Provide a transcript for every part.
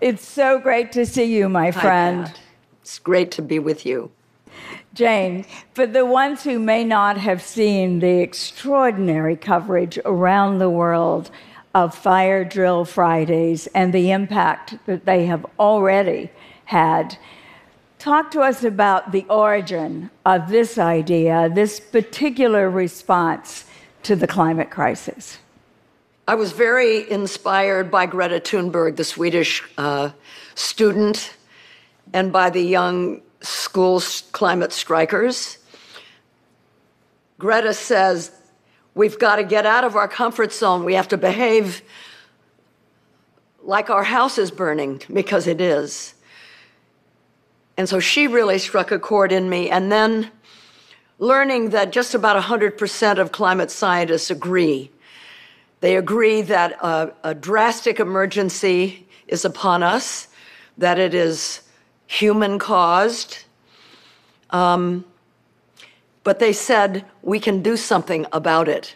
It's so great to see you, my friend. It's great to be with you. Jane, for the ones who may not have seen the extraordinary coverage around the world of Fire Drill Fridays and the impact that they have already had, talk to us about the origin of this idea, this particular response to the climate crisis. I was very inspired by Greta Thunberg, the Swedish uh, student, and by the young school climate strikers. Greta says, We've got to get out of our comfort zone. We have to behave like our house is burning, because it is. And so she really struck a chord in me. And then learning that just about 100% of climate scientists agree they agree that a, a drastic emergency is upon us, that it is human caused. Um, but they said we can do something about it.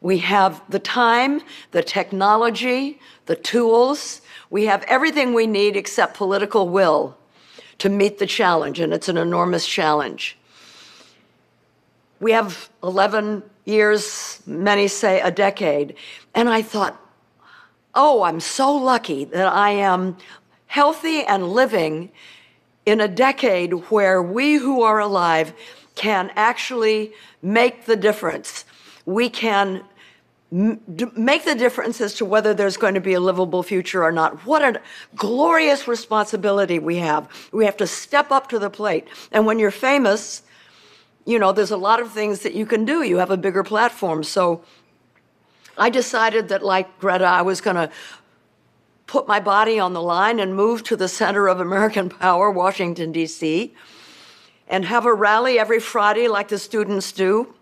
We have the time, the technology, the tools. We have everything we need except political will to meet the challenge, and it's an enormous challenge. We have 11 years, many say a decade. And I thought, oh, I'm so lucky that I am healthy and living in a decade where we who are alive can actually make the difference. We can make the difference as to whether there's going to be a livable future or not. What a glorious responsibility we have. We have to step up to the plate. And when you're famous, you know, there's a lot of things that you can do. You have a bigger platform. So I decided that, like Greta, I was going to put my body on the line and move to the center of American power, Washington, D.C., and have a rally every Friday like the students do.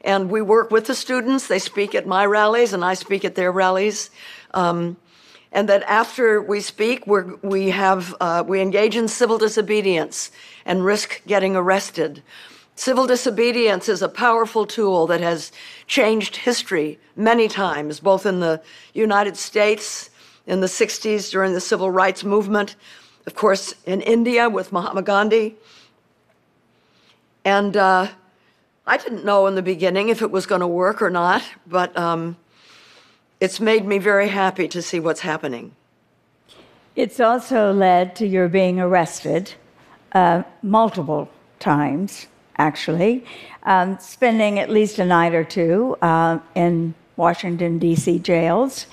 And we work with the students. They speak at my rallies, and I speak at their rallies. Um, and that after we speak, we we have uh, we engage in civil disobedience and risk getting arrested. Civil disobedience is a powerful tool that has changed history many times, both in the United States in the 60s during the civil rights movement, of course, in India with Mahatma Gandhi. And uh, I didn't know in the beginning if it was going to work or not, but um, it's made me very happy to see what's happening. It's also led to your being arrested uh, multiple times actually, um, spending at least a night or two uh, in Washington, D.C. jails.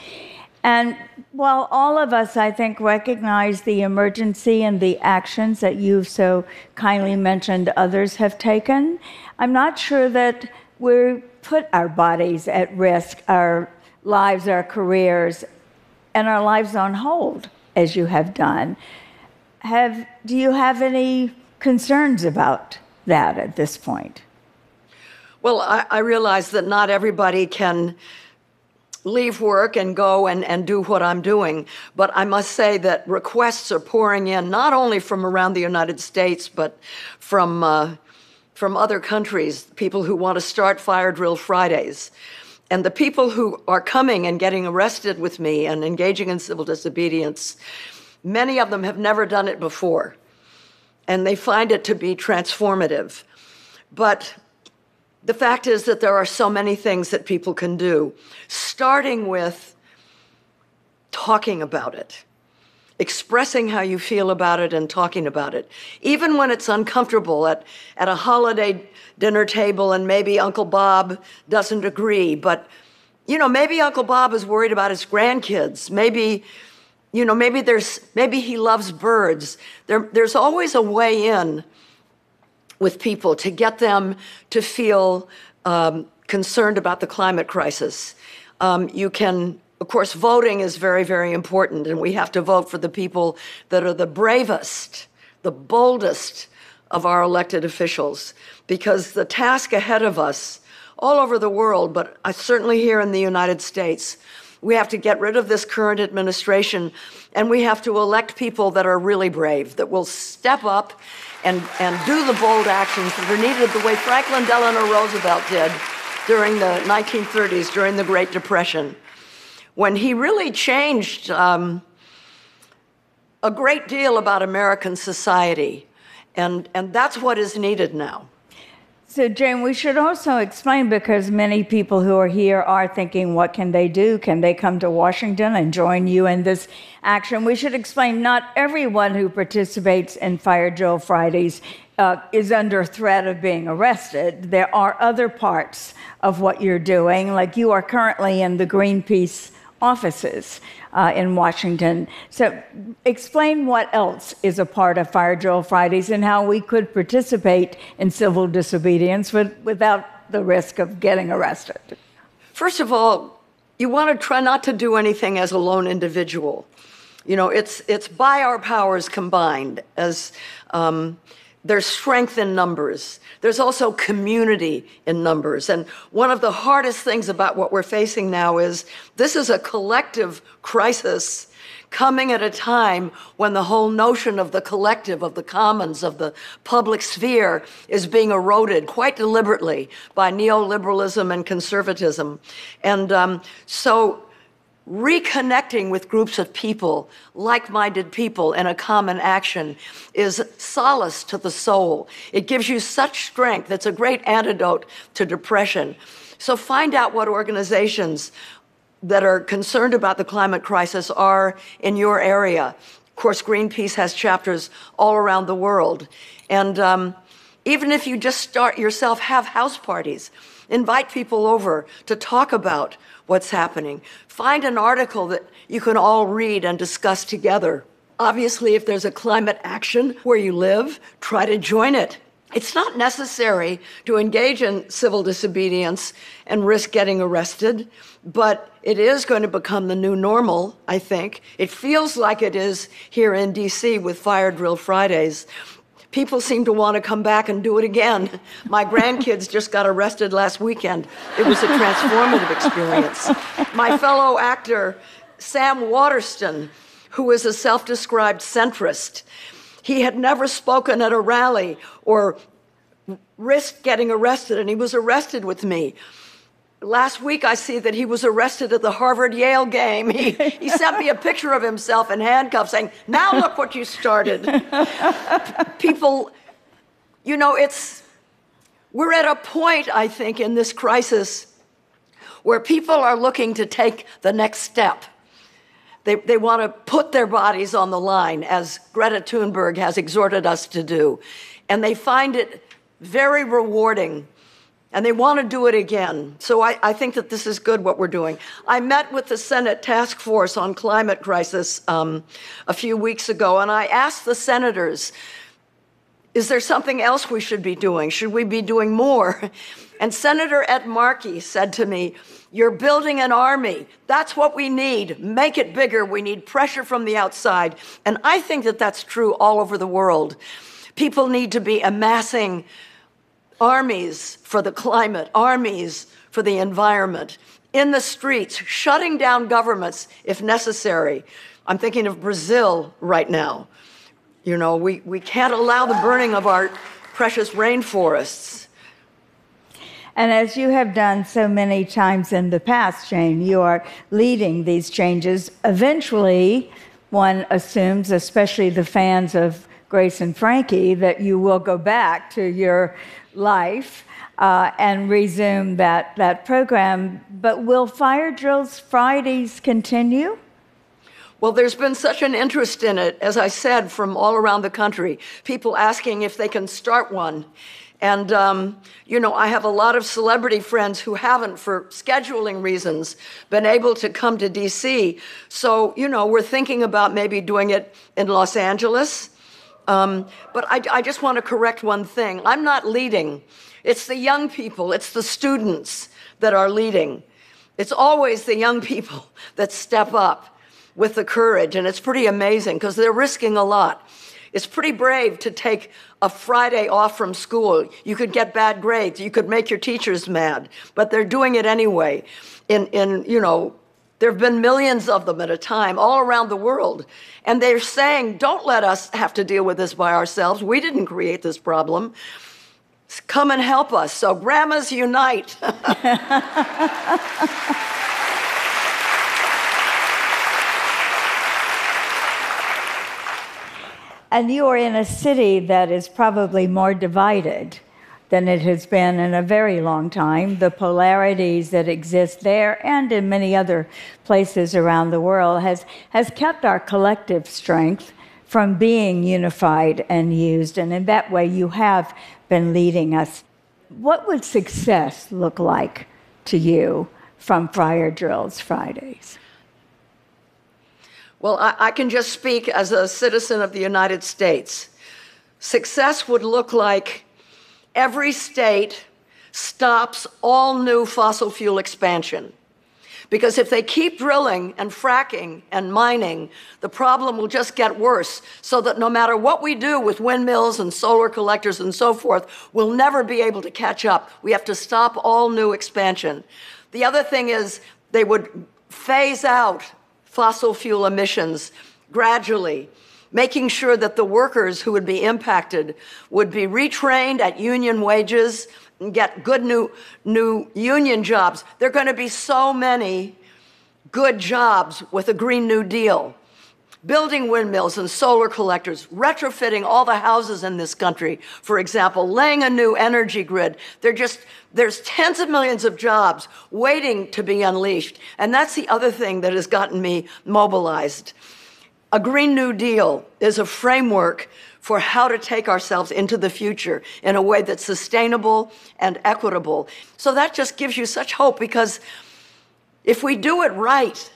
And while all of us, I think, recognize the emergency and the actions that you've so kindly mentioned others have taken, I'm not sure that we put our bodies at risk, our lives, our careers, and our lives on hold, as you have done. Have, do you have any concerns about that at this point? Well, I, I realize that not everybody can leave work and go and, and do what I'm doing. But I must say that requests are pouring in, not only from around the United States, but from, uh, from other countries, people who want to start Fire Drill Fridays. And the people who are coming and getting arrested with me and engaging in civil disobedience, many of them have never done it before and they find it to be transformative. But the fact is that there are so many things that people can do, starting with talking about it, expressing how you feel about it and talking about it. Even when it's uncomfortable at, at a holiday dinner table and maybe Uncle Bob doesn't agree, but you know, maybe Uncle Bob is worried about his grandkids. Maybe you know, maybe there's maybe he loves birds. There, there's always a way in with people to get them to feel um, concerned about the climate crisis. Um, you can, of course, voting is very, very important, and we have to vote for the people that are the bravest, the boldest of our elected officials, because the task ahead of us, all over the world, but certainly here in the United States, we have to get rid of this current administration, and we have to elect people that are really brave, that will step up and, and do the bold actions that are needed the way Franklin Delano Roosevelt did during the 1930s, during the Great Depression, when he really changed um, a great deal about American society. And, and that's what is needed now. So, Jane, we should also explain because many people who are here are thinking, what can they do? Can they come to Washington and join you in this action? We should explain not everyone who participates in Fire Drill Fridays uh, is under threat of being arrested. There are other parts of what you're doing, like you are currently in the Greenpeace offices uh, in Washington. So, explain what else is a part of Fire Drill Fridays and how we could participate in civil disobedience with, without the risk of getting arrested. First of all, you want to try not to do anything as a lone individual. You know, it's it's by our powers combined as um, there's strength in numbers. There's also community in numbers. And one of the hardest things about what we're facing now is this is a collective crisis coming at a time when the whole notion of the collective, of the commons, of the public sphere is being eroded quite deliberately by neoliberalism and conservatism. And um, so reconnecting with groups of people, like minded people in a common action, is solace to the soul. It gives you such strength. It's a great antidote to depression. So find out what organizations that are concerned about the climate crisis are in your area. Of course, Greenpeace has chapters all around the world. And um, even if you just start yourself, have house parties, invite people over to talk about what's happening. Find an article that you can all read and discuss together. Obviously, if there's a climate action where you live, try to join it. It's not necessary to engage in civil disobedience and risk getting arrested, but it is going to become the new normal, I think. It feels like it is here in DC with Fire Drill Fridays people seem to want to come back and do it again. My grandkids just got arrested last weekend. It was a transformative experience. My fellow actor, Sam Waterston, who is a self described centrist, he had never spoken at a rally or risked getting arrested, and he was arrested with me. Last week, I see that he was arrested at the Harvard Yale game. He, he sent me a picture of himself in handcuffs saying, Now look what you started. People, you know, it's, we're at a point, I think, in this crisis where people are looking to take the next step. They, they want to put their bodies on the line, as Greta Thunberg has exhorted us to do. And they find it very rewarding and they want to do it again. So I, I, think that this is good what we're doing. I met with the Senate Task Force on Climate Crisis um, a few weeks ago, and I asked the senators, is there something else we should be doing? Should we be doing more? And Senator Ed Markey said to me, You're building an army. That's what we need. Make it bigger. We need pressure from the outside. And I think that that's true all over the world. People need to be amassing armies for the climate, armies for the environment, in the streets, shutting down governments if necessary. I'm thinking of Brazil right now. You know, we, we can't allow the burning of our precious rainforests. And as you have done so many times in the past, Jane, you are leading these changes. Eventually, one assumes, especially the fans of Grace and Frankie, that you will go back to your life uh, and resume that, that program. But will Fire Drills Fridays continue? Well, there's been such an interest in it, as I said, from all around the country. People asking if they can start one. And, um, you know, I have a lot of celebrity friends who haven't, for scheduling reasons, been able to come to DC. So, you know, we're thinking about maybe doing it in Los Angeles um, but I, I just want to correct one thing. I'm not leading. It's the young people, it's the students that are leading. It's always the young people that step up with the courage, and it's pretty amazing because they're risking a lot. It's pretty brave to take a Friday off from school. You could get bad grades, you could make your teachers mad, but they're doing it anyway in, in you know, there have been millions of them at a time all around the world. And they're saying, don't let us have to deal with this by ourselves. We didn't create this problem. Come and help us. So, grandmas unite. And you are in a city that is probably more divided than it has been in a very long time. The polarities that exist there and in many other places around the world has, has kept our collective strength from being unified and used. And in that way, you have been leading us. What would success look like to you from Fire Drills Fridays? Well, I, I, can just speak as a citizen of the United States. Success would look like every state stops all new fossil fuel expansion. Because if they keep drilling and fracking and mining, the problem will just get worse. So that no matter what we do with windmills and solar collectors and so forth, we'll never be able to catch up. We have to stop all new expansion. The other thing is they would phase out fossil fuel emissions gradually making sure that the workers who would be impacted would be retrained at union wages and get good new, new union jobs. There are going to be so many good jobs with a Green New Deal. Building windmills and solar collectors, retrofitting all the houses in this country, for example, laying a new energy grid. They're just, there's tens of millions of jobs waiting to be unleashed. And that's the other thing that has gotten me mobilized. A Green New Deal is a framework for how to take ourselves into the future in a way that's sustainable and equitable. So that just gives you such hope because if we do it right,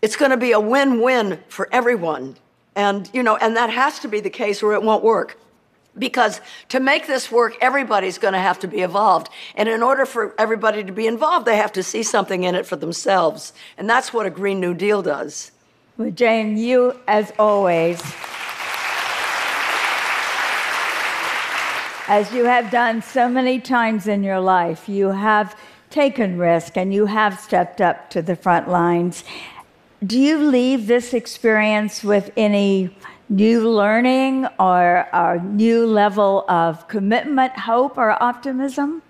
it's going to be a win-win for everyone. And you know, and that has to be the case or it won't work. Because to make this work, everybody's going to have to be involved. And in order for everybody to be involved, they have to see something in it for themselves. And that's what a Green New Deal does. Well, Jane, you, as always, as you have done so many times in your life, you have taken risk and you have stepped up to the front lines. Do you leave this experience with any new learning or a new level of commitment, hope, or optimism?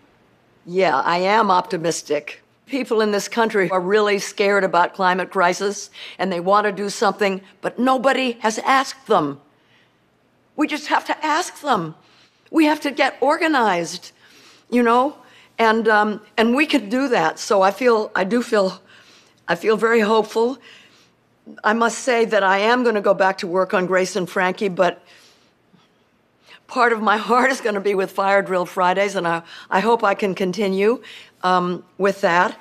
Yeah, I am optimistic. People in this country are really scared about climate crisis and they want to do something, but nobody has asked them. We just have to ask them. We have to get organized, you know, and um, and we can do that. So I feel I do feel I feel very hopeful. I must say that I am going to go back to work on Grace and Frankie, but part of my heart is going to be with Fire Drill Fridays, and I, I hope I can continue um, with that.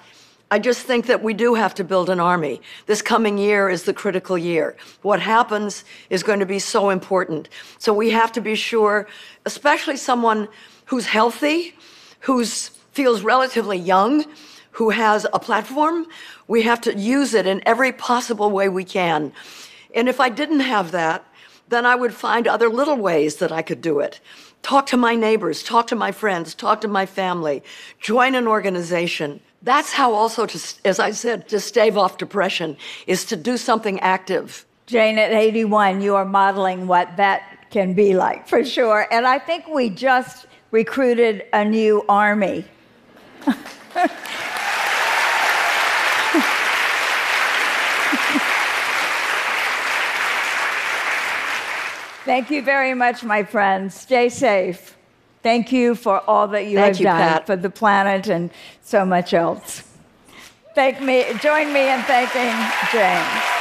I just think that we do have to build an army. This coming year is the critical year. What happens is going to be so important. So we have to be sure, especially someone who's healthy, who feels relatively young, who has a platform, we have to use it in every possible way we can. And if I didn't have that, then I would find other little ways that I could do it. Talk to my neighbors, talk to my friends, talk to my family, join an organization. That's how also to, as I said, to stave off depression is to do something active. Jane, at 81, you are modeling what that can be like for sure. And I think we just recruited a new army. Thank you very much, my friends. Stay safe. Thank you for all that you Thank have you, done Pat. for the planet and so much else. Thank me, join me in thanking Jane.